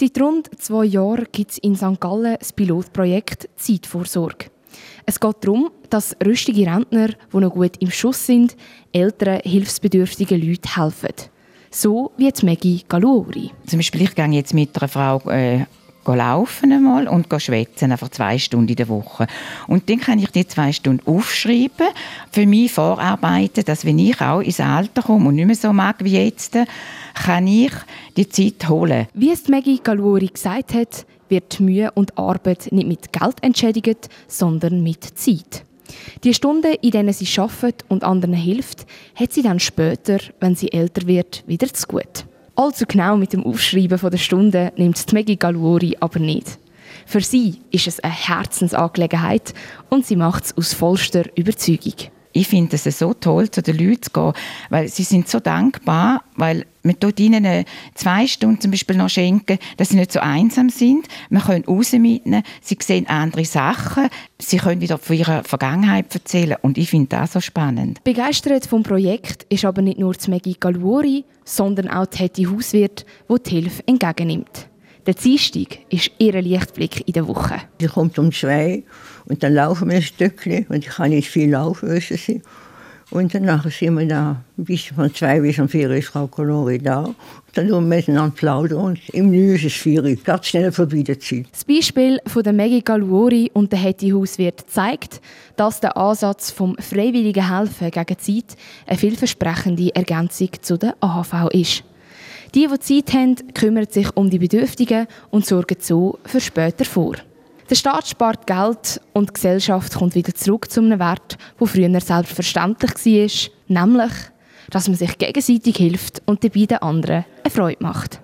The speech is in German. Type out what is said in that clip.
Seit rund zwei Jahren gibt es in St. Gallen das Pilotprojekt Zeitvorsorge. Es geht darum, dass rüstige Rentner, die noch gut im Schuss sind, älteren, hilfsbedürftigen Leuten helfen. So wie jetzt Maggie Galuori. Zum Beispiel, ich gehe jetzt mit einer Frau äh, laufen einmal und schwätzen, einfach zwei Stunden in der Woche. Und dann kann ich die zwei Stunden aufschreiben, für mich vorarbeiten, dass wenn ich auch ins Alter komme und nicht mehr so mag wie jetzt, kann ich die Zeit holen. Wie es Maggie Galuori gesagt hat, wird Mühe und Arbeit nicht mit Geld entschädigt, sondern mit Zeit. Die Stunden, in denen sie arbeitet und anderen hilft, hat sie dann später, wenn sie älter wird, wieder zu gut. Allzu genau mit dem Aufschreiben der Stunden nimmt es Maggie Galuori aber nicht. Für sie ist es eine Herzensangelegenheit und sie macht es aus vollster Überzeugung. Ich finde es so toll, zu den Leuten zu gehen, weil sie sind so dankbar, weil man tut ihnen zwei Stunden zum Beispiel noch schenken, dass sie nicht so einsam sind. Man kann raus mitnehmen, sie sehen andere Sachen, sie können wieder von ihrer Vergangenheit erzählen und ich finde das so spannend. Begeistert vom Projekt ist aber nicht nur Maggie Galuori, sondern auch die Hetty Hauswirt, die die Hilfe entgegennimmt. Der Dienstag ist ihr Lichtblick in der Woche. Sie kommt um zwei und dann laufen wir ein Stückchen und ich kann nicht viel laufen, wissen Sie. Und danach sind wir da, bis von zwei bis um vier ist Frau Colori da. Und dann tun wir miteinander plaudern und im Neu ist es vier, ganz schnell vorbei der Zeit. Das Beispiel von der Maggie Galuori und der Hetty Hauswirt zeigt, dass der Ansatz vom freiwilligen Helfen gegen Zeit eine vielversprechende Ergänzung zu der AHV ist. Die, die Zeit haben, kümmern sich um die Bedürftigen und sorgen so für später vor. Der Staat spart Geld und die Gesellschaft kommt wieder zurück zu einem Wert, der früher selbstverständlich war, nämlich, dass man sich gegenseitig hilft und dabei den anderen eine Freude macht.